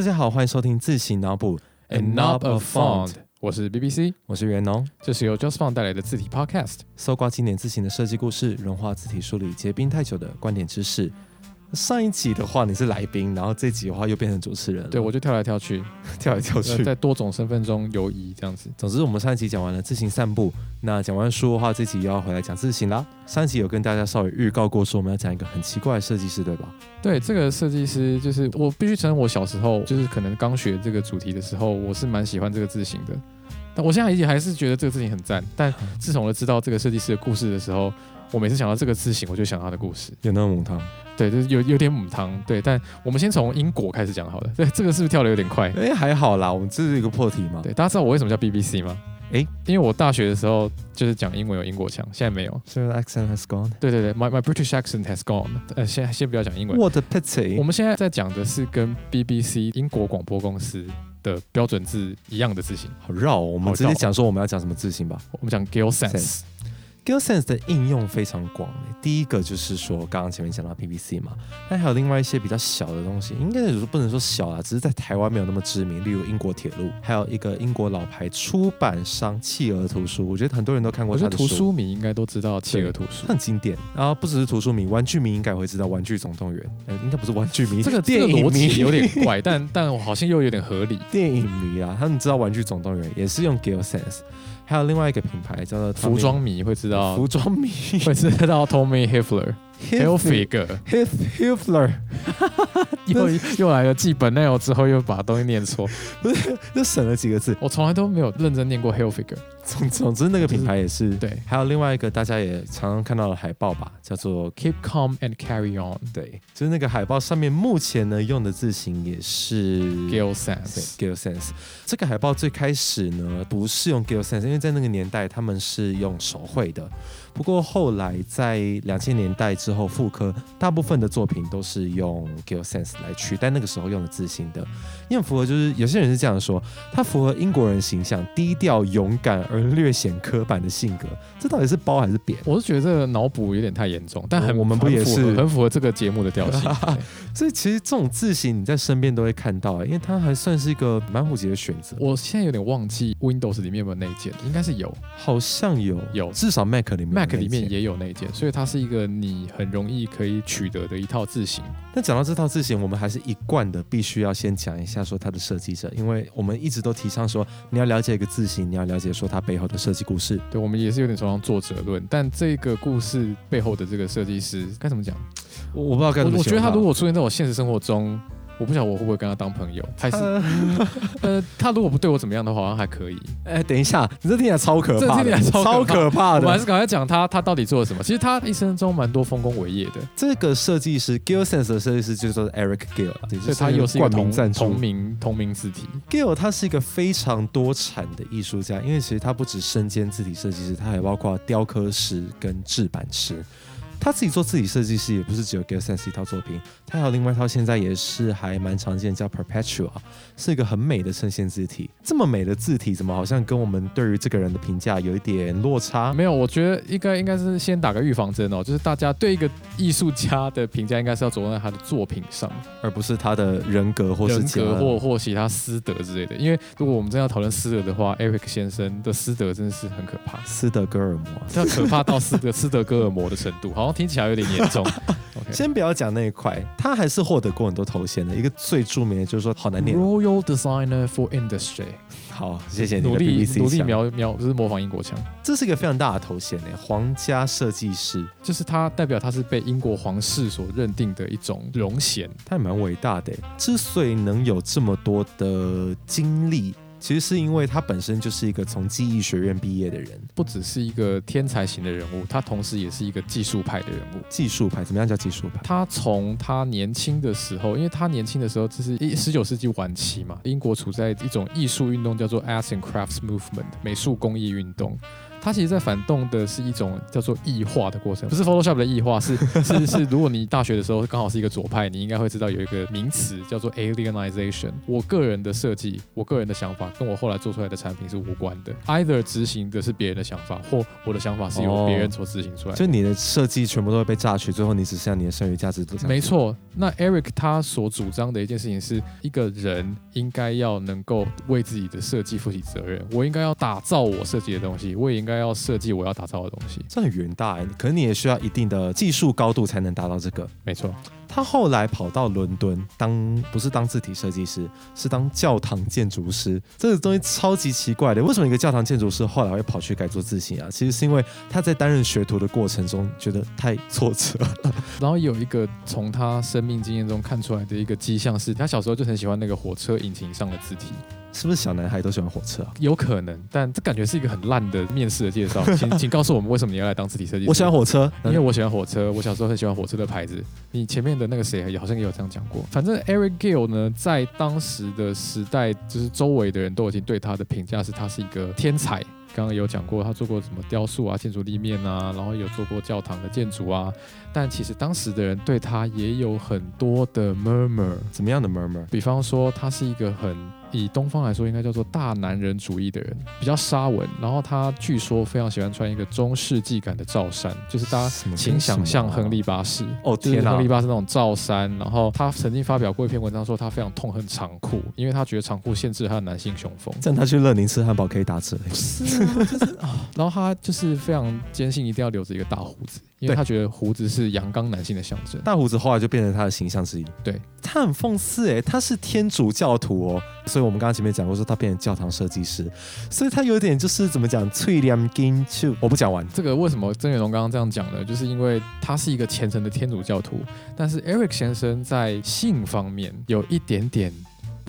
大家好，欢迎收听自行脑补 A knob of font，我是 BBC，我是袁农。这是由 Just Font 带来的字体 Podcast。搜刮经典字形的设计故事，融化字体梳理结冰太久的观点知识。上一集的话你是来宾，然后这集的话又变成主持人了，对，我就跳来跳去，跳来跳呃去。在多种身份中游移这样子。总之，我们上一集讲完了自行散步，那讲完书的话，这集又要回来讲自行啦。上一集有跟大家稍微预告过，说我们要讲一个很奇怪的设计师，对吧？对，这个设计师就是我必须承认，我小时候就是可能刚学这个主题的时候，我是蛮喜欢这个字形的。但我现在也还是觉得这个字形很赞。但 自从我知道这个设计师的故事的时候，我每次想到这个字形，我就想到他的故事。有那么母汤？对，就是有有点母汤。对，但我们先从英国开始讲好了。对，这个是不是跳的有点快？哎、还好啦，我们这是一个破题嘛。对，大家知道我为什么叫 BBC 吗？诶因为我大学的时候就是讲英文有英国腔，现在没有。所以 accent has gone。对对对，my my British accent has gone。呃，先先不要讲英文，What a pity！我们现在在讲的是跟 BBC 英国广播公司的标准字一样的字形。好绕哦、我们直接讲说我们要讲什么字形吧。我们讲 Gale Sense，Gill Sense 的应用非常广诶，第一个就是说，刚刚前面讲到 P B C 嘛，但还有另外一些比较小的东西，应该是不能说小啊，只是在台湾没有那么知名，例如英国铁路，还有一个英国老牌出版商企鹅图书，我觉得很多人都看过我觉得图他的书，书迷应该都知道企鹅图书。很经典。然后不只是图书迷，玩具迷应该也会知道《玩具总动员》，呃，应该不是玩具迷，这个这电影迷有点怪，但但好像又有点合理。电影迷啊，他们知道《玩具总动员》也是用 Gill Sense，还有另外一个品牌叫做服装迷会知道，服装迷。会知道 Tommy Hilfiger。又又来了，记本内容之后又把东西念错。不是就省了几个字。我从来都没有认真念过 Hilfiger。总总之，那个品牌也是。对还有另外一个大家也常常看到的海报吧，叫做，Keep calm and carry on。对，就是那个海报上面目前呢用的字型也是对 Sense。Gill Sense。这个海报最开始呢不是用 Gill Sense，因为在那个年代他们是用手绘的。不过后来在两千年代之后复刻，大部分的作品都是用 Gill Sense 来取代那个时候用的字型的，因为很符合就是有些人是这样说，他符合英国人形象，低调勇敢而略显刻板的性格。这到底是褒还是贬？我是觉得这个脑补有点太严重，但很我们不也是很符合这个节目的调性。所以其实这种字形你在身边都会看到、因为它还算是一个蛮普及的选择。我现在有点忘记 Windows 里面有没有那一件，应该是有好像有有至少 Mac 里面，Mac 里面也有那一件，所以它是一个你很容易可以取得的一套字形。但讲到这套字形，我们还是一贯的必须要先讲一下说它的设计者，因为我们一直都提倡说你要了解一个字形，你要了解说它背后的设计故事。对，我们也是有点崇尚作者论，但这个故事背后的这个设计师该怎么讲？我我不知道该怎么我我觉得他如果出现在我现实生活中，我不晓得我会不会跟他当朋友，还是呃呃，他如果不对我怎么样的话，好像还可以。哎，等一下，你这听起来超可怕的，听起来超超可可怕的。我还是赶快讲他他到底做了什么。其实他一生中蛮多丰功伟业的，这个设计师 Gill Sense 的设计师就是说 Eric Gill，啊所以他又是一个同赞同。名同名字体。Gill 他是一个非常多产的艺术家，因为其实他不止身兼字体设计师，他还包括雕刻师跟制版师。他自己做自己设计师，也不是只有 Gill Sense 一套作品，他还有另外一套，现在也是还蛮常见，叫 Perpetua，是一个很美的衬线字体。这么美的字体，怎么好像跟我们对于这个人的评价有一点落差？没有，我觉得应该应该是先打个预防针哦，就是大家对一个艺术家的评价应该是要着重在他的作品上，而不是他的人格或是格或或其他私德之类的。因为如果我们真要讨论私德的话，Eric 先生的私德真的是很可怕，斯德哥尔摩。要可怕到斯德斯德哥尔摩的程度，好像听起来有点严重。先不要讲那一块，他还是获得过很多头衔的。一个最著名的就是说，好难念。Royal Designer for Industry，好，谢谢你的努力努力腔描描，就是模仿英国腔，这是一个非常大的头衔呢，皇家设计师，就是他代表他是被英国皇室所认定的一种荣衔。他也蛮伟大的。之所以能有这么多的经历，其实是因为他本身就是一个从技艺学院毕业的人，不只是一个天才型的人物，他同时也是一个技术派的人物。技术派。怎么样叫技术派？他从他年轻的时候，因为他年轻的时候，就是一十九世纪晚期嘛，英国处在一种艺术运动叫做 Arts and Crafts Movement 美术工艺运动。它其实在反动的是一种叫做异化的过程，不是 Photoshop 的异化，是是 是，如果你大学的时候刚好是一个左派，你应该会知道有一个名词叫做 alienization。我个人的设计，我个人的想法跟我后来做出来的产品是无关的，either 执行的是别人的想法，或我的想法是由别人所执行出来的。就你的设计全部都会被榨取，最后你只剩下你的剩余价值。没错，那 Eric 他所主张的一件事情是，一个人应该要能够为自己的设计负起责任。我应该要打造我设计的东西，我也应该要设计我要打造的东西。这很远大哎，可能你也需要一定的技术高度才能达到这个。没错。他后来跑到伦敦当不是当字体设计师，是当教堂建筑师。这个东西超级奇怪的，为什么一个教堂建筑师后来会跑去改做字形啊？其实是因为他在担任学徒的过程中觉得太挫折。然后有一个从他生命经验中看出来的一个迹象是，他小时候就很喜欢那个火车引擎上的字体。是不是小男孩都喜欢火车啊？有可能，但这感觉是一个很烂的面试的介绍。请 请告诉我们，为什么你要来当字体设计师？我喜欢火车，因为我喜欢火车。我小时候很喜欢火车的牌子。你前面的那个谁好像也有这样讲过。反正 Eric Gill 呢，在当时的时代，就是周围的人都已经对他的评价是他是一个天才。刚刚有讲过，他做过什么雕塑啊、建筑立面啊，然后有做过教堂的建筑啊。但其实当时的人对他也有很多的 murmur，怎么样的 murmur？比方说，他是一个很以东方来说应该叫做大男人主义的人，比较沙文。然后他据说非常喜欢穿一个中世纪感的罩衫，就是大家请想象亨利八世哦，天哪，亨利八世那种罩衫。然后他曾经发表过一篇文章，说他非常痛恨长裤，因为他觉得长裤限制他的男性雄风。这样他去乐宁吃汉堡可以打折。是啊，就是啊。然后他就是非常坚信一定要留着一个大胡子。因为他觉得胡子是阳刚男性的象征，大胡子后来就变成他的形象之一。对他很讽刺哎，他是天主教徒哦，所以我们刚刚前面讲过说他变成教堂设计师，所以他有点就是怎么讲翠凉金就我不讲完这个为什么曾远龙刚刚这样讲呢？就是因为他是一个虔诚的天主教徒，但是 Eric 先生在性方面有一点点。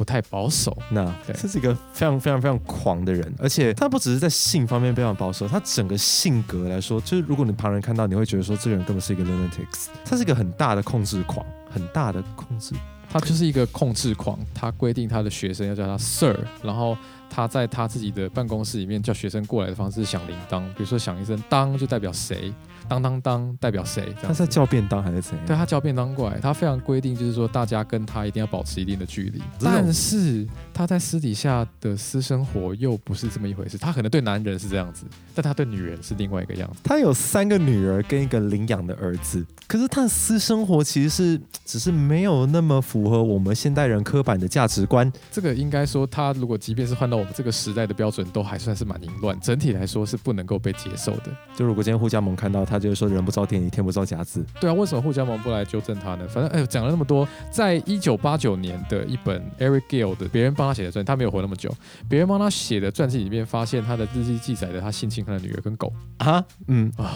不太保守，那这是一个非常非常非常狂的人，而且他不只是在性方面非常保守，他整个性格来说，就是如果你旁人看到，你会觉得说这个人根本是一个 lunatics，他是一个很大的控制狂，很大的控制，他就是一个控制狂，他规定他的学生要叫他 sir，然后他在他自己的办公室里面叫学生过来的方式响铃铛，比如说响一声当就代表谁。当当当代表谁？他在叫便当还是怎样？对他叫便当过来，他非常规定，就是说大家跟他一定要保持一定的距离。但是他在私底下的私生活又不是这么一回事。他可能对男人是这样子，但他对女人是另外一个样子。他有三个女儿跟一个领养的儿子，可是他的私生活其实是只是没有那么符合我们现代人刻板的价值观。这个应该说，他如果即便是换到我们这个时代的标准，都还算是蛮凌乱。整体来说是不能够被接受的。就如果今天互加盟看到他。就是说，人不招天理，天不招甲子。对啊，为什么互加盟不来纠正他呢？反正哎，讲了那么多，在一九八九年的一本 Eric Gill 的别人帮他写的传，他没有活那么久。别人帮他写的传记里面，发现他的日记记载的他性侵他的女儿跟狗啊，嗯啊，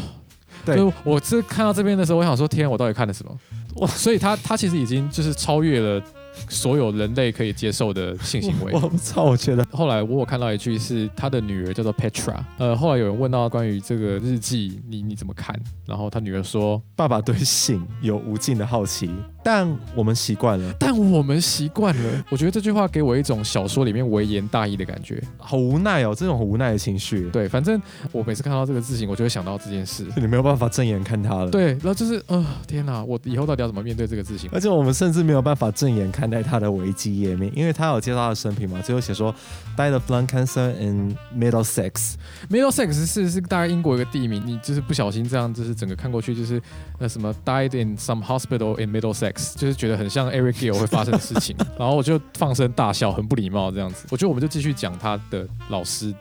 对，我这看到这边的时候，我想说，天，我到底看了什么？哇，所以他他其实已经就是超越了。所有人类可以接受的性行为，我操！我觉得后来我有看到一句是他的女儿叫做 Petra，呃，后来有人问到关于这个日记，你你怎么看？然后他女儿说：“爸爸对性有无尽的好奇。”但我们习惯了，但我们习惯了。我觉得这句话给我一种小说里面微言大义的感觉，好无奈哦，这种很无奈的情绪。对，反正我每次看到这个字形，我就会想到这件事。你没有办法正眼看他了。对，然后就是，呃，天哪，我以后到底要怎么面对这个字形？而且我们甚至没有办法正眼看待他的维基页面，因为他有介绍他的生平嘛，最后写说 died of lung cancer in Middlesex。Middlesex 是是大概英国一个地名，你就是不小心这样，就是整个看过去就是那什么 died in some hospital in Middlesex。就是觉得很像 Eric Gill 会发生的事情，然后我就放声大笑，很不礼貌这样子。我觉得我们就继续讲他的老师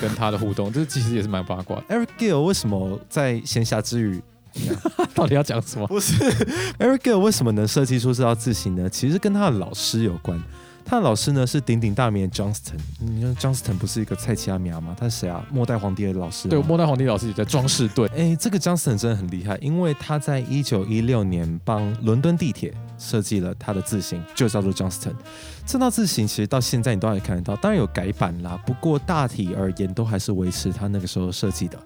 跟他的互动，这其实也是蛮八卦。Eric Gill 为什么在闲暇之余，到底要讲什么？不是 Eric Gill 为什么能设计出这套字形呢？其实跟他的老师有关。他的老师呢是鼎鼎大名的 Johnston。你看 Johnston 不是一个蔡奇阿米亚吗？他是谁啊？末代皇帝的老师。对，末代皇帝老师也在装饰队。哎，这个 Johnston 真的很厉害，因为他在一九一六年帮伦敦地铁设计了他的字形，就叫做 Johnston。这套字形其实到现在你都还看得到，当然有改版啦，不过大体而言都还是维持他那个时候设计的。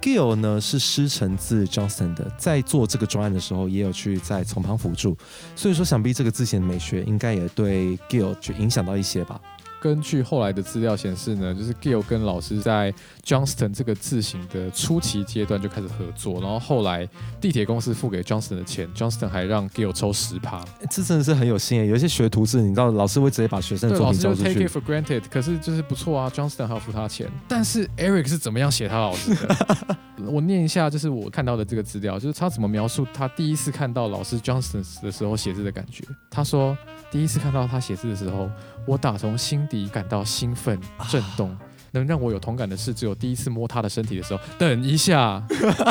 Gill 呢是师承自 Johnson 的，在做这个专案的时候，也有去在从旁辅助，所以说想必这个字写的美学应该也对 Gill 就影响到一些吧。根据后来的资料显示呢，就是 Gill 跟老师在 Johnston 这个字型的初期阶段就开始合作，然后后来地铁公司付给 Johnston 的钱，Johnston 还让 Gill 抽十趴。这真的是很有心诶。有一些学徒制，你知道，老师会直接把学生的对，作老师就品交出 take it。for granted，可是就是不错啊，Johnston 还要付他钱。但是 Eric 是怎么样写他老师的？我念一下，就是我看到的这个资料，就是他怎么描述他第一次看到老师 Johnson 的时候写字的感觉。他说，第一次看到他写字的时候，我打从心底感到兴奋、震动。能让我有同感的是，只有第一次摸他的身体的时候。等一下，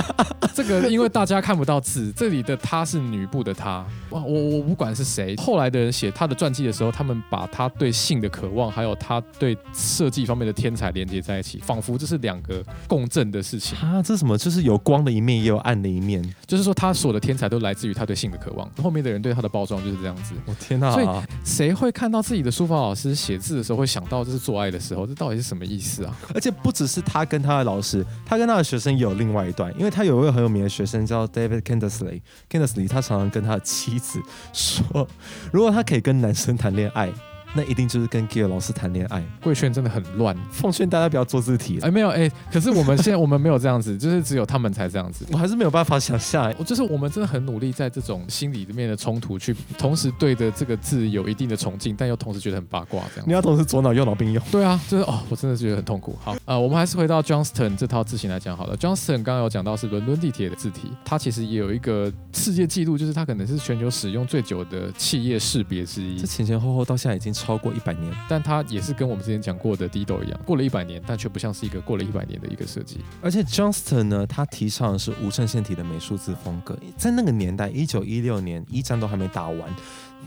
这个因为大家看不到字，这里的他是女部的他。哇，我我不管是谁，后来的人写他的传记的时候，他们把他对性的渴望，还有他对设计方面的天才连接在一起，仿佛这是两个共振的事情。啊，这什么？就是有光的一面，也有暗的一面。就是说，他所有的天才都来自于他对性的渴望。后面的人对他的包装就是这样子。我天哪、所以谁会看到自己的书法老师写字的时候，会想到这是做爱的时候？这到底是什么意思啊？而且不只是他跟他的老师，他跟他的学生也有另外一段，因为他有一位很有名的学生叫 David Kindersley。Kindersley 他常常跟他的妻子说，如果他可以跟男生谈恋爱，那一定就是跟 Gill 老师谈恋爱。贵圈真的很乱。奉劝大家不要做字体，哎，没有哎，可是我们现在我们没有这样子，就是只有他们才这样子。我还是没有办法想象。我就是我们真的很努力，在这种心里面的冲突，去同时对着这个字有一定的崇敬，但又同时觉得很八卦，这样你。要同时左脑右脑并用。对啊，就是哦，我真的觉得很痛苦。好，呃，我们还是回到 Johnston 这套字型来讲好了。Johnston 刚刚有讲到是伦敦地铁的字体，它其实也有一个世界纪录，就是它可能是全球使用最久的企业识别之一这。前前后后到现在已经超超过一百年，但它也是跟我们之前讲过的 Dido 一样，过了一百年，但却不像是一个过了一百年的一个设计。而且 Johnston 呢，他提倡的是无衬线体的美术字风格。在那个年代，一九一六年一战都还没打完，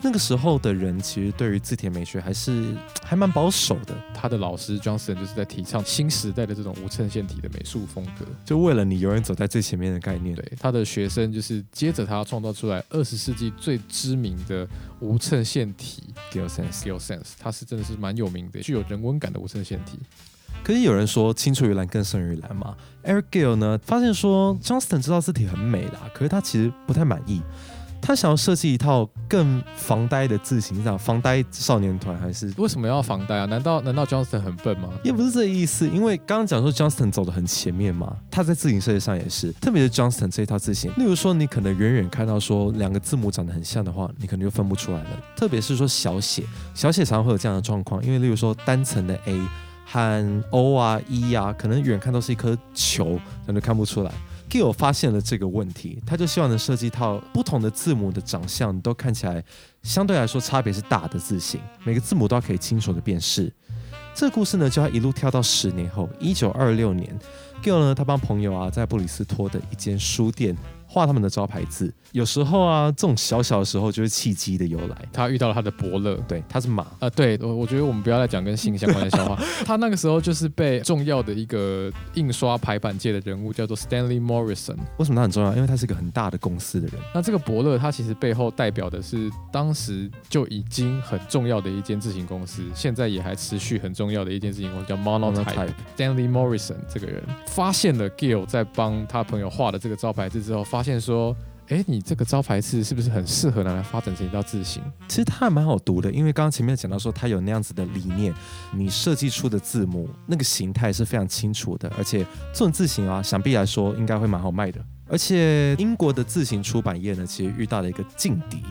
那个时候的人其实对于字体美学还是 还蛮保守的。他的老师 Johnston 就是在提倡新时代的这种无衬线体的美术风格。就为了你永远走在最前面的概念。对，他的学生就是接着他创造出来二十世纪最知名的无衬线体 Gill Sense。Gill Sense，它是真的是蛮有名的，具有人文感的无衬线体。可是有人说青出于蓝更胜于蓝嘛？Eric Gill 呢，发现说 Johnston 这道字体很美啦，可是他其实不太满意。他想要设计一套更防呆的字形，你讲防呆少年团还是？为什么要防呆啊？难道难道 Johnston 很笨吗？也不是这个意思，因为刚刚讲说 Johnston 走的很前面嘛，他在字形设计上也是，特别是 Johnston 这一套字形，例如说你可能远远看到说两个字母长得很像的话，你可能就分不出来了。特别是说小写，小写常常会有这样的状况，因为例如说单层的 A 和 O 啊、E 啊，可能远看都是一颗球，那就看不出来。Gil 发现了这个问题，他就希望能设计一套不同的字母的长相都看起来相对来说差别是大的字形，每个字母都可以清楚的辨识。这个故事呢，就要一路跳到十年后，一九二六年，Gil 呢，他帮朋友啊，在布里斯托的一间书店画他们的招牌字。有时候啊，这种小小的时候就是契机的由来。他遇到了他的伯乐。对，他是马，啊、对我我觉得我们不要再讲跟性相关的笑话。他那个时候就是被重要的一个印刷排版界的人物叫做 Stanley Morrison。为什么他很重要？因为他是一个很大的公司的人。那这个伯乐，他其实背后代表的是当时就已经很重要的一间自行公司，现在也还持续很重要的一间自行公司，叫 Monotype。Monotype Stanley Morrison 这个人发现了 Gill 在帮他朋友画的这个招牌字之后，发发现说。哎，你这个招牌字是不是很适合拿来发展成一道字形？其实它还蛮好读的，因为刚刚前面讲到说它有那样子的理念，你设计出的字母那个形态是非常清楚的，而且这种字形啊，想必来说应该会蛮好卖的。而且英国的字形出版业呢，其实遇到了一个劲敌，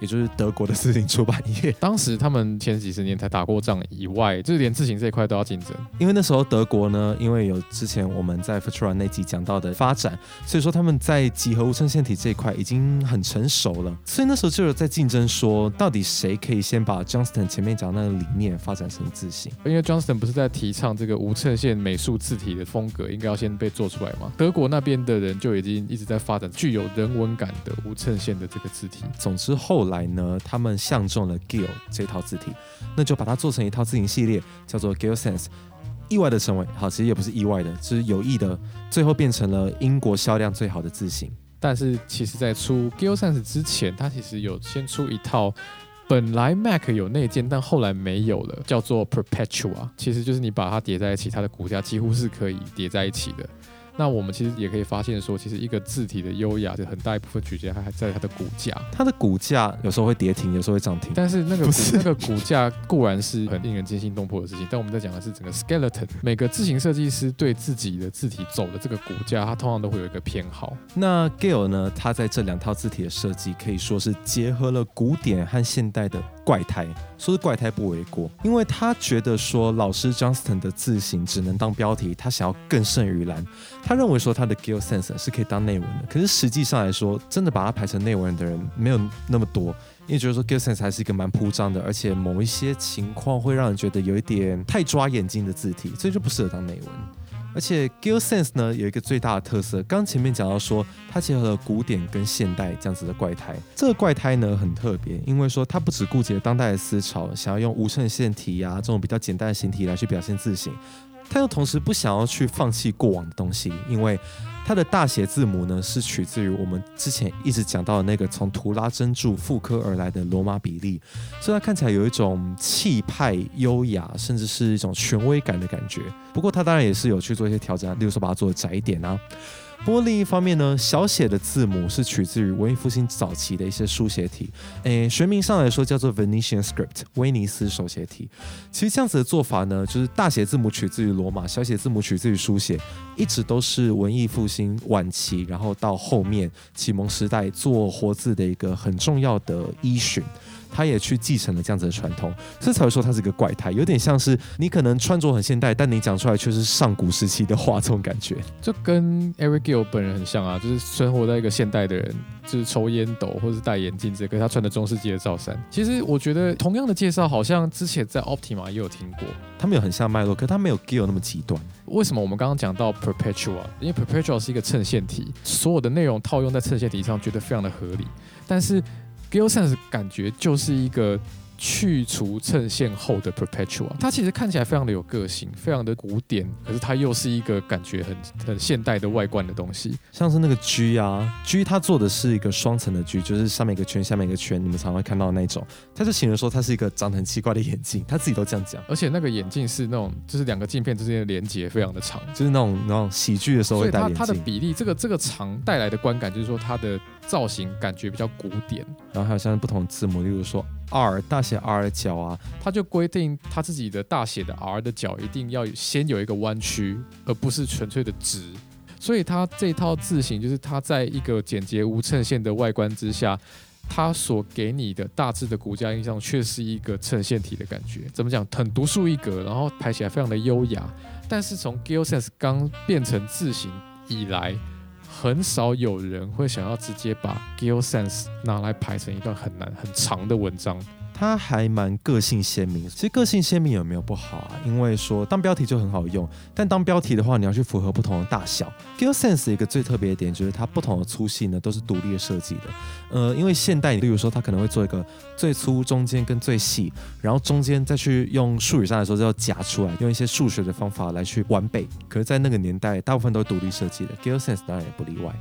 也就是德国的字形出版业。当时他们前几十年才打过仗以外，就是连字形这一块都要竞争。因为那时候德国呢，因为有之前我们在 Futura 那集讲到的发展，所以说他们在几何无衬线体这一块已经很成熟了，所以那时候就有在竞争说，到底谁可以先把 Johnston 前面讲的那个理念发展成字形。因为 Johnston 不是在提倡这个无衬线美术字体的风格应该要先被做出来吗？德国那边的人就已经一直在发展具有人文感的无衬线的这个字体。总之后来来呢，他们相中了 Gill 这套字体，那就把它做成一套字形系列，叫做 Gill Sans。意外的成为，好，其实也不是意外的，是有意的，最后变成了英国销量最好的字形。但是其实，在出 Gill Sans 之前，它其实有先出一套。本来 Mac 有内建，但后来没有了，叫做 Perpetua，其实就是你把它叠在一起，它的骨架几乎是可以叠在一起的。那我们其实也可以发现说，其实一个字体的优雅，就很大一部分取决于它还在它的骨架。它的骨架有时候会跌停，有时候会涨停。但是那个不是那个骨架固然是很令人惊心动魄的事情，但我们在讲的是整个 skeleton。每个字形设计师对自己的字体走的这个骨架，他通常都会有一个偏好。那 Gale 呢？他在这两套字体的设计可以说是结合了古典和现代的怪胎，说是怪胎不为过，因为他觉得说老师 Johnston 的字形只能当标题，他想要更胜于蓝。他认为说他的 Gale Sense 是可以当内文的，可是实际上来说，真的把它排成内文的人没有那么多。因为觉得说 Gale Sense 还是一个蛮铺张的，而且某一些情况会让人觉得有一点太抓眼睛的字体，所以就不适合当内文。而且 g i l Sense 呢有一个最大的特色，刚前面讲到说它结合了古典跟现代这样子的怪胎。这个怪胎呢很特别，因为说它不只顾及了当代的思潮，想要用无衬线体呀、这种比较简单的形体来去表现字形，它又同时不想要去放弃过往的东西，因为它的大写字母呢是取自于我们之前一直讲到的那个从图拉真柱复刻而来的罗马比例，所以它看起来有一种气派、优雅，甚至是一种权威感的感觉。不过它当然也是有去做一些调整，例如说把它做的窄一点啊。不过另一方面呢，小写的字母是取自于文艺复兴早期的一些书写体，诶，学名上来说叫做 Venetian Script 威尼斯手写体。其实这样子的做法呢，就是大写字母取自于罗马，小写字母取自于书写，一直都是文艺复兴晚期，然后到后面启蒙时代做活字的一个很重要的依循。他也去继承了这样子的传统，所以才会说他是个怪胎，有点像是你可能穿着很现代，但你讲出来却是上古时期的话，这种感觉。就跟 Eric Gill 本人很像啊，就是生活在一个现代的人，就是抽烟斗或者是戴眼镜这个，他穿的中世纪的罩衫。其实我觉得同样的介绍，好像之前在 Optima 也有听过。他们有很像脉络，可他没有 Gill 那么极端。为什么我们刚刚讲到 Perpetual？因为 Perpetual 是一个衬线体，所有的内容套用在衬线体上，觉得非常的合理。但是 Gill Sans 感觉就是一个去除衬线后的 Perpetual，它其实看起来非常的有个性，非常的古典，可是它又是一个感觉很很现代的外观的东西。像是那个 G 啊，G 它做的是一个双层的 G，就是上面一个圈，下面一个圈，你们常会看到的那种。他就形容说它是一个长得很奇怪的眼镜，他自己都这样讲，而且那个眼镜是那种，就是两个镜片之间的连接非常的长，就是那种那种喜剧的时候会戴眼镜它它的。比例，这个这个长带来的观感就是说它的造型感觉比较古典。然后还有像不同的字母，例如说 R 大写 R 的角啊，它就规定它自己的大写的 R 的角一定要先有一个弯曲，而不是纯粹的直。所以它这套字形就是它在一个简洁无衬线的外观之下，它所给你的大致的骨架印象却是一个衬线体的感觉。怎么讲？很独树一格，然后排起来非常的优雅。但是从 Gill Sans 刚变成字形以来，很少有人会想要直接把 Gill Sense 拿来排成一段很难很长的文章。它还蛮个性鲜明。其实个性鲜明有没有不好啊？因为说当标题就很好用，但当标题的话，你要去符合不同的大小。g i l Sense 一个最特别的点就是它不同的粗细呢都是独立的设计的。呃，因为现代，例如说它可能会做一个最粗、中间跟最细，然后中间再去用术语上来说叫夹出来，用一些数学的方法来去完备。可是，在那个年代，大部分都是独立设计的 g i l Sense 当然也不例外。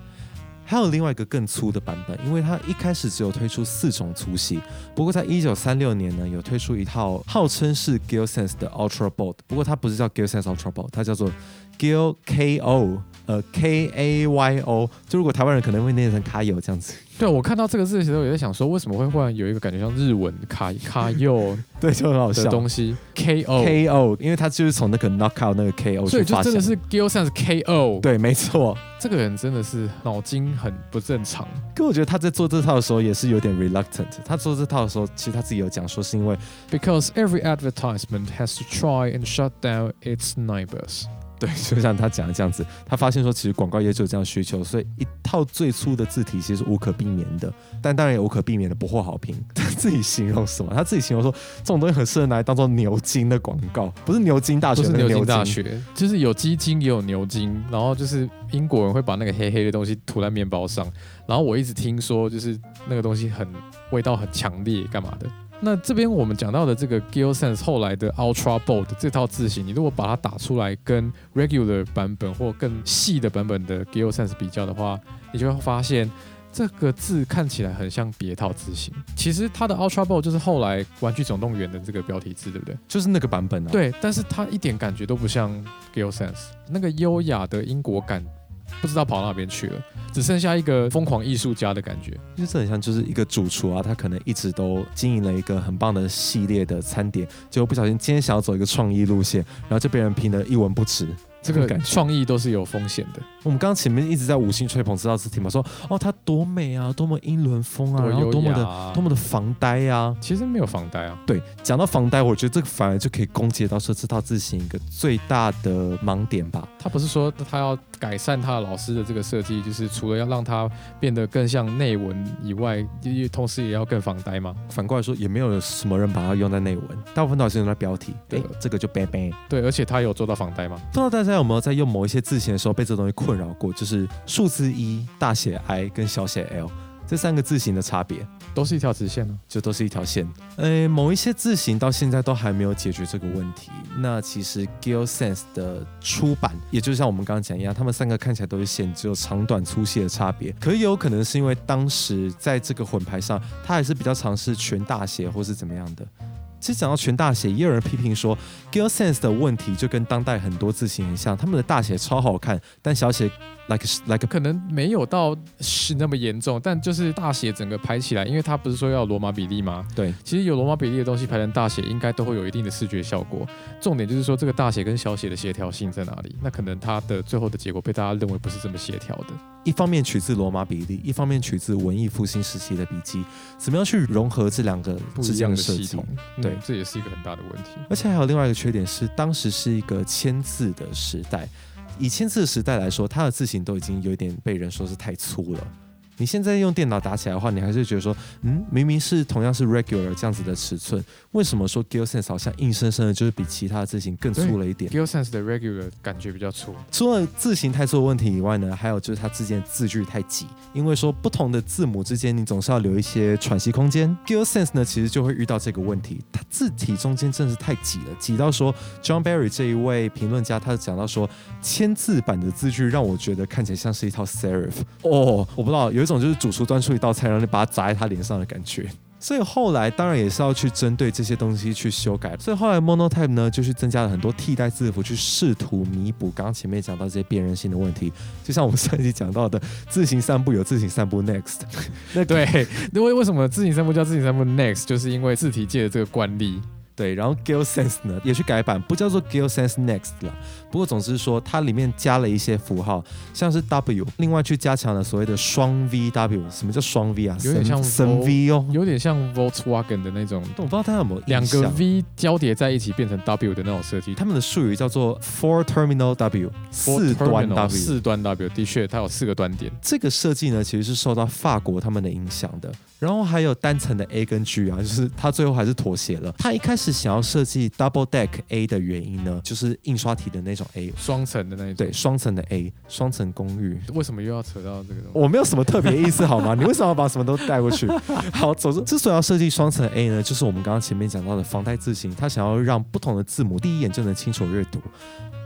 还有另外一个更粗的版本，因为它一开始只有推出四种粗细，不过在一九三六年呢，有推出一套号称是 Gill Sense 的 Ultra Bold，不过它不是叫 Gill Sense Ultra Bold，它叫做 Gill KO，呃 K A Y O，就如果台湾人可能会念成卡友这样子，对我看到这个字的时候，也在想说，为什么会忽然有一个感觉像日文卡卡友 对，就很好的笑。东西 K O，KO，因为他就是从那个 Knockout 那个 KO 所以就真的。是 Gill Sans K O。对，没错。这个人真的是脑筋很不正常。可我觉得他在做这套的时候也是有点 reluctant。他做这套的时候，其实他自己有讲说，是因为 Because every advertisement has to try and shut down its neighbors。对，就像他讲的这样子，他发现说，其实广告业就有这样需求，所以一套最初的字体其实是无可避免的，但当然也无可避免的不获好评。他自己形容什么？他自己形容说，这种东西很适合拿来当做牛津的广告，不是牛津大学，是牛津大学，就是有鸡精也有牛津，然后就是英国人会把那个黑黑的东西涂在面包上，然后我一直听说就是那个东西很味道很强烈，干嘛的？那这边我们讲到的这个 Gill Sans 后来的 Ultra Bold 这套字型，你如果把它打出来跟 Regular 版本或更细的版本的 Gill Sans 比较的话，你就会发现这个字看起来很像别套字型。其实它的 Ultra Bold 就是后来《玩具总动员》的这个标题字，对不对？就是那个版本啊。，对，但是它一点感觉都不像 Gill Sans 那个优雅的英国感，不知道跑哪边去了，只剩下一个疯狂艺术家的感觉。就是很像就是一个主厨啊，他可能一直都经营了一个很棒的系列的餐点，结果不小心今天想要走一个创意路线，然后就被人评得一文不值。这个感创意都是有风险的，我们刚刚前面一直在五星吹捧知道字体嘛，说哦它多美啊，多么英伦风啊，然后多么的的多么的防呆啊。其实没有防呆啊，对，讲到防呆，我觉得这个反而就可以攻击到说这套字型一个最大的盲点吧。他不是说他要改善他的老师的这个设计，就是除了要让他变得更像内文以外，也同时也要更防呆嘛？反过来说，也没有什么人把它用在内文，大部分都还是用在标题。对哎，这个就 bang bang。对，而且他有做到防呆吗？不知道大家有没有在用某一些字型的时候被这东西困扰过？就是数字一、大写 I 跟小写 l 这三个字型的差别，都是一条直线呢、就都是一条线。呃，某一些字形到现在都还没有解决这个问题。那其实 Gill Sense 的出版，也就像我们刚刚讲一样，他们三个看起来都是线，只有长短粗细的差别。可也有可能是因为当时在这个混排上，他还是比较尝试全大写或是怎么样的。其实讲到全大写，也有人批评说，Gill Sense 的问题就跟当代很多字型很像，他们的大写超好看，但小写 like like 可能没有到是那么严重，但就是大写整个排起来，因为它不是说要罗马比例吗？对，其实有罗马比例的东西排成大写，应该都会有一定的视觉效果。重点就是说这个大写跟小写的协调性在哪里？那可能它的最后的结果被大家认为不是这么协调的。一方面取自罗马比例，一方面取自文艺复兴时期的笔记，怎么样去融合这两个之不一样间的设计的系统？，对嗯这也是一个很大的问题。而且还有另外一个缺点是，当时是一个签字的时代。以签字的时代来说，它的字形都已经有点被人说是太粗了。你现在用电脑打起来的话，你还是觉得说，嗯，明明是同样是 regular 这样子的尺寸，为什么说 Gill Sense 好像硬生生的就是比其他的字型更粗了一点？Gill Sense 的 regular 感觉比较粗，除了字形太粗的问题以外呢，还有就是它之间的字距太挤，因为说不同的字母之间，你总是要留一些喘息空间。Gill Sense 呢，其实就会遇到这个问题，它字体中间真的是太挤了，挤到说 John Barry 这一位评论家，他讲到说，签字版的字距让我觉得看起来像是一套 serif。哦，我不知道，有一这种就是主厨端出一道菜，然后你把它砸在他脸上的感觉。所以后来当然也是要去针对这些东西去修改。所以后来 Monotype 呢，就是增加了很多替代字符，去试图弥补刚刚前面讲到这些辨认性的问题。就像我们上一集讲到的，字形散步有字形散步 Next，那 对，因为为什么字形散步叫字形散步 Next，就是因为字体界的这个惯例。对，然后 Gill Sense 呢也去改版，不叫做 Gill Sense Next 了。不过总之说，它里面加了一些符号，像是 W，另外去加强了所谓的双 VW。什么叫双 V 啊？有点像 V 哦。有点像 Volkswagen 的那种我不知道它有没有两个 V 交叠在一起变成 W 的那种设计。他们的术语叫做 Four Terminal W，四端 W。四端 W 的确，它有四个端点。这个设计呢，其实是受到法国他们的影响的。然后还有单层的 A 跟 G 啊，就是他最后还是妥协了。他一开始想要设计 Double Deck A 的原因呢，就是印刷体的那种 A，双层的那一种。对，，双层的 A，双层公寓。为什么又要扯到这个东西？我没有什么特别意思好吗？你为什么要把什么都带过去？好，总之，之所以要设计双层 A 呢，就是我们刚刚前面讲到的房贷字形，他想要让不同的字母第一眼就能清楚阅读。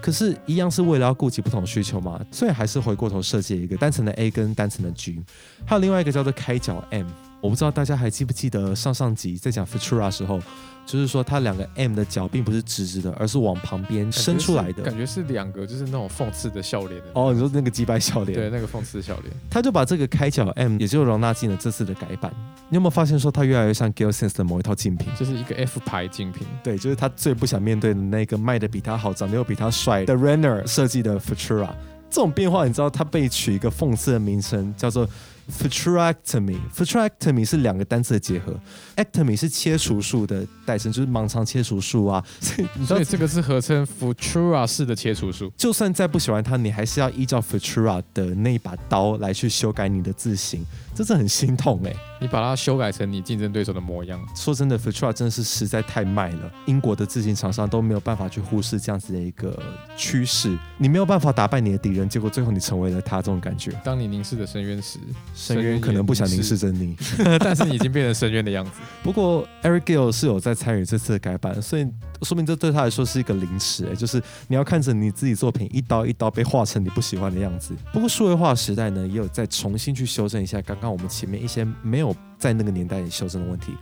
可是，一样是为了要顾及不同的需求嘛，所以还是回过头设计一个单层的 A 跟单层的 G，还有另外一个叫做开角 M。我不知道大家还记不记得上上集在讲 Futura 时候，就是说它两个 M 的脚并不是直直的，而是往旁边伸出来的。感觉是两个，就是那种讽刺的笑脸的。哦，你说那个击败笑脸，对，那个讽刺的笑脸。他就把这个开脚 M 也就容纳进了这次的改版。你有没有发现说它越来越像 Gill Sense 的某一套竞品？就是一个 F 牌竞品，对，就是他最不想面对的那个卖的比他好、长得又比他帅的 Renner 设计的 Futura。这种变化，你知道它被取一个讽刺的名称，叫做 Futurectomy 是两个单词的结合，ectomy 是切除术的代称，就是盲肠切除术啊。所 以你知道所以，这个是合称 Futura 式的切除术。就算再不喜欢它，你还是要依照 Futura 的那一把刀来去修改你的字形，这是很心痛哎、你把它修改成你竞争对手的模样，说真的，Futura 真的是实在太卖了，英国的自行厂商都没有办法去忽视这样子的一个趋势。你没有办法打败你的敌人，结果最后你成为了他，这种感觉。当你凝视着深渊时，深渊可能不想凝视着你。但是你已经变成深渊的样子。不过 Eric Gill 是有在参与这次的改版，所以说明这对他来说是一个凌迟、欸，就是你要看着你自己作品一刀一刀被画成你不喜欢的样子。不过数位化时代呢，也有再重新去修正一下刚刚我们前面一些没有在那个年代里修正的问题，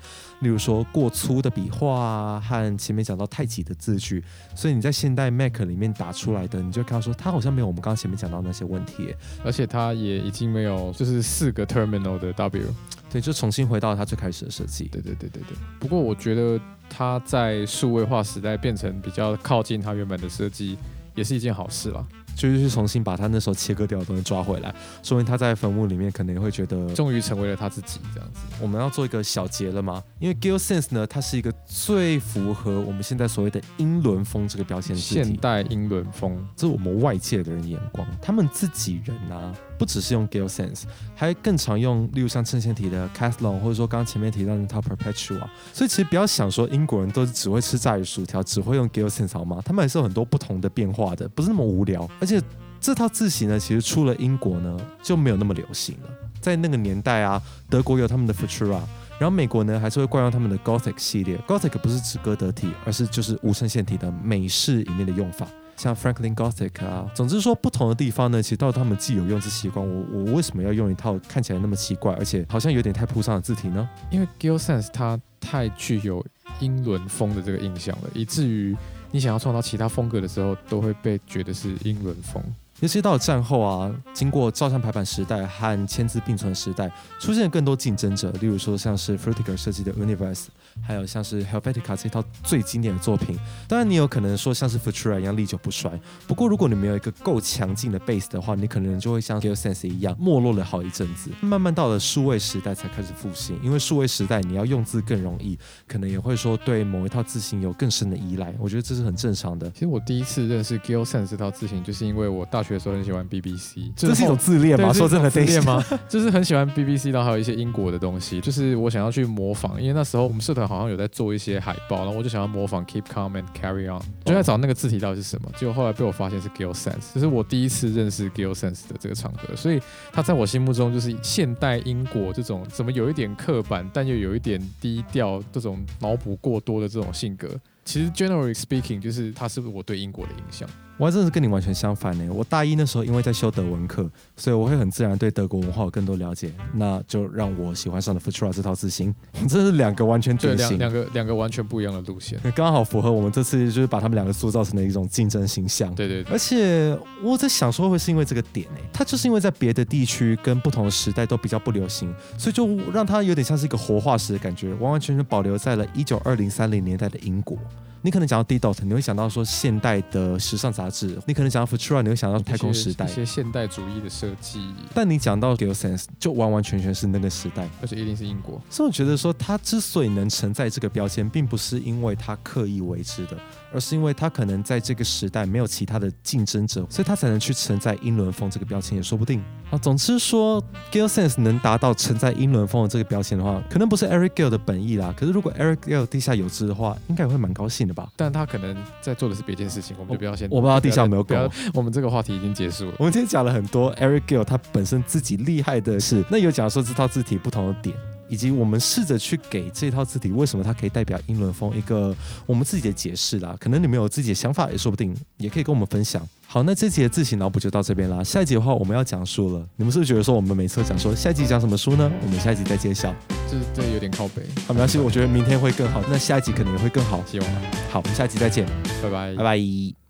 例如说过粗的笔画啊，和前面讲到太挤的字句，所以你在现代 Mac 里面打出来的，你就看到说它好像没有我们刚刚前面讲到那些问题耶，而且它也已经没有就是四个 terminal 的 W。对，就重新回到它最开始的设计。对对对对对。不过我觉得它在数位化时代变成比较靠近它原本的设计，也是一件好事啦。就是去重新把他那时候切割掉的东西抓回来，说明他在坟墓里面可能也会觉得，终于成为了他自己这样子。我们要做一个小结了吗？因为 Gill Sense 呢，它是一个最符合我们现在所谓的英伦风这个标签现代英伦风，这是我们外界的人眼光，他们自己人啊，不只是用 Gill Sans，还更常用，例如像衬线体的 c a t h l o n 或者说刚刚前面提到的套 Perpetua。所以其实不要想说英国人都只会吃炸鱼薯条，只会用 Gill Sans 好吗？他们还是有很多不同的变化的，不是那么无聊，而且。这套字型呢，其实出了英国呢就没有那么流行了。在那个年代啊，德国有他们的 Futura，然后美国呢还是会惯用他们的 Gothic 系列。Gothic 不是指哥德体，而是就是无衬线体的美式里面的用法，像 Franklin Gothic 啊。总之说，不同的地方呢，其实到他们既有用字习惯。我我为什么要用一套看起来那么奇怪，而且好像有点太铺上的字体呢？因为 Gill Sans 它太具有英伦风的这个印象了，以至于你想要创造其他风格的时候，都会被觉得是英伦风。尤其到了战后啊，经过照相排版时代和签字并存时代，出现了更多竞争者，例如说像是 Frutiger 设计的 Universe，还有像是 Helvetica 这套最经典的作品。当然，你有可能说像是 Futura 一样历久不衰。不过，如果你没有一个够强劲的 base 的话，你可能就会像 g i l Sans 一样没落了好一阵子。慢慢到了数位时代才开始复兴，因为数位时代你要用字更容易，可能也会说对某一套字型有更深的依赖。我觉得这是很正常的。其实我第一次认识 g i l Sans 这套字型，就是因为我大学。时候很喜欢 BBC，这是一种自恋吗？说真的，自恋吗？就是很喜欢 BBC，然后还有一些英国的东西。就是我想要去模仿，因为那时候我们社团好像有在做一些海报，然后我就想要模仿 Keep Calm and Carry On，就在找那个字体到底是什么。结果后来被我发现是 Gill Sense，这是我第一次认识 Gill Sense 的这个场合，所以他在我心目中就是现代英国这种怎么有一点刻板，但又有一点低调，这种脑补过多的这种性格。其实 generally speaking，就是他是不是我对英国的印象。我还真是跟你完全相反呢。我大一那时候因为在修德文课，所以我会很自然对德国文化有更多了解，那就让我喜欢上了 Futura 这套字型。这是两个完全典型，两个两个完全不一样的路线，刚好符合我们这次就是把他们两个塑造成的一种竞争形象。对对。而且我在想说，会是因为这个点呢？它就是因为在别的地区跟不同的时代都比较不流行，所以就让它有点像是一个活化石的感觉，完完全全保留在了一九二零三零年代的英国。你可能讲到 D dot，你会想到说现代的时尚杂志；你可能讲到 Futura，你会想到太空时代一些现代主义的设计。但你讲到 Gill Sans，就完完全全是那个时代，而且一定是英国。所以我觉得说，它之所以能承载这个标签，并不是因为它刻意为之的，而是因为他可能在这个时代没有其他的竞争者，所以他才能去承载英伦风这个标签，也说不定。啊，总之说，Gill Sense 能达到承载英伦风的这个标签的话，可能不是 Eric Gill 的本意啦。可是如果 Eric Gill 地下有知的话，应该也会蛮高兴的吧？但他可能在做的是别件事情，我们就不要先。我不知道地下有没有搞。我们这个话题已经结束了。我们今天讲了很多 Eric Gill 他本身自己厉害的事，那有讲说这套字体不同的点。以及我们试着去给这套字体为什么它可以代表英伦风一个我们自己的解释啦，可能你们有自己的想法也说不定，也可以跟我们分享。好，那这集的字形脑补就到这边啦。下一集的话我们要讲书了，你们是不是觉得说我们每次讲说下一集讲什么书呢？我们下一集再揭晓。这这有点靠背，好，没关系，我觉得明天会更好，那下一集可能也会更好，希望。好，我们下一集再见，拜拜，拜拜。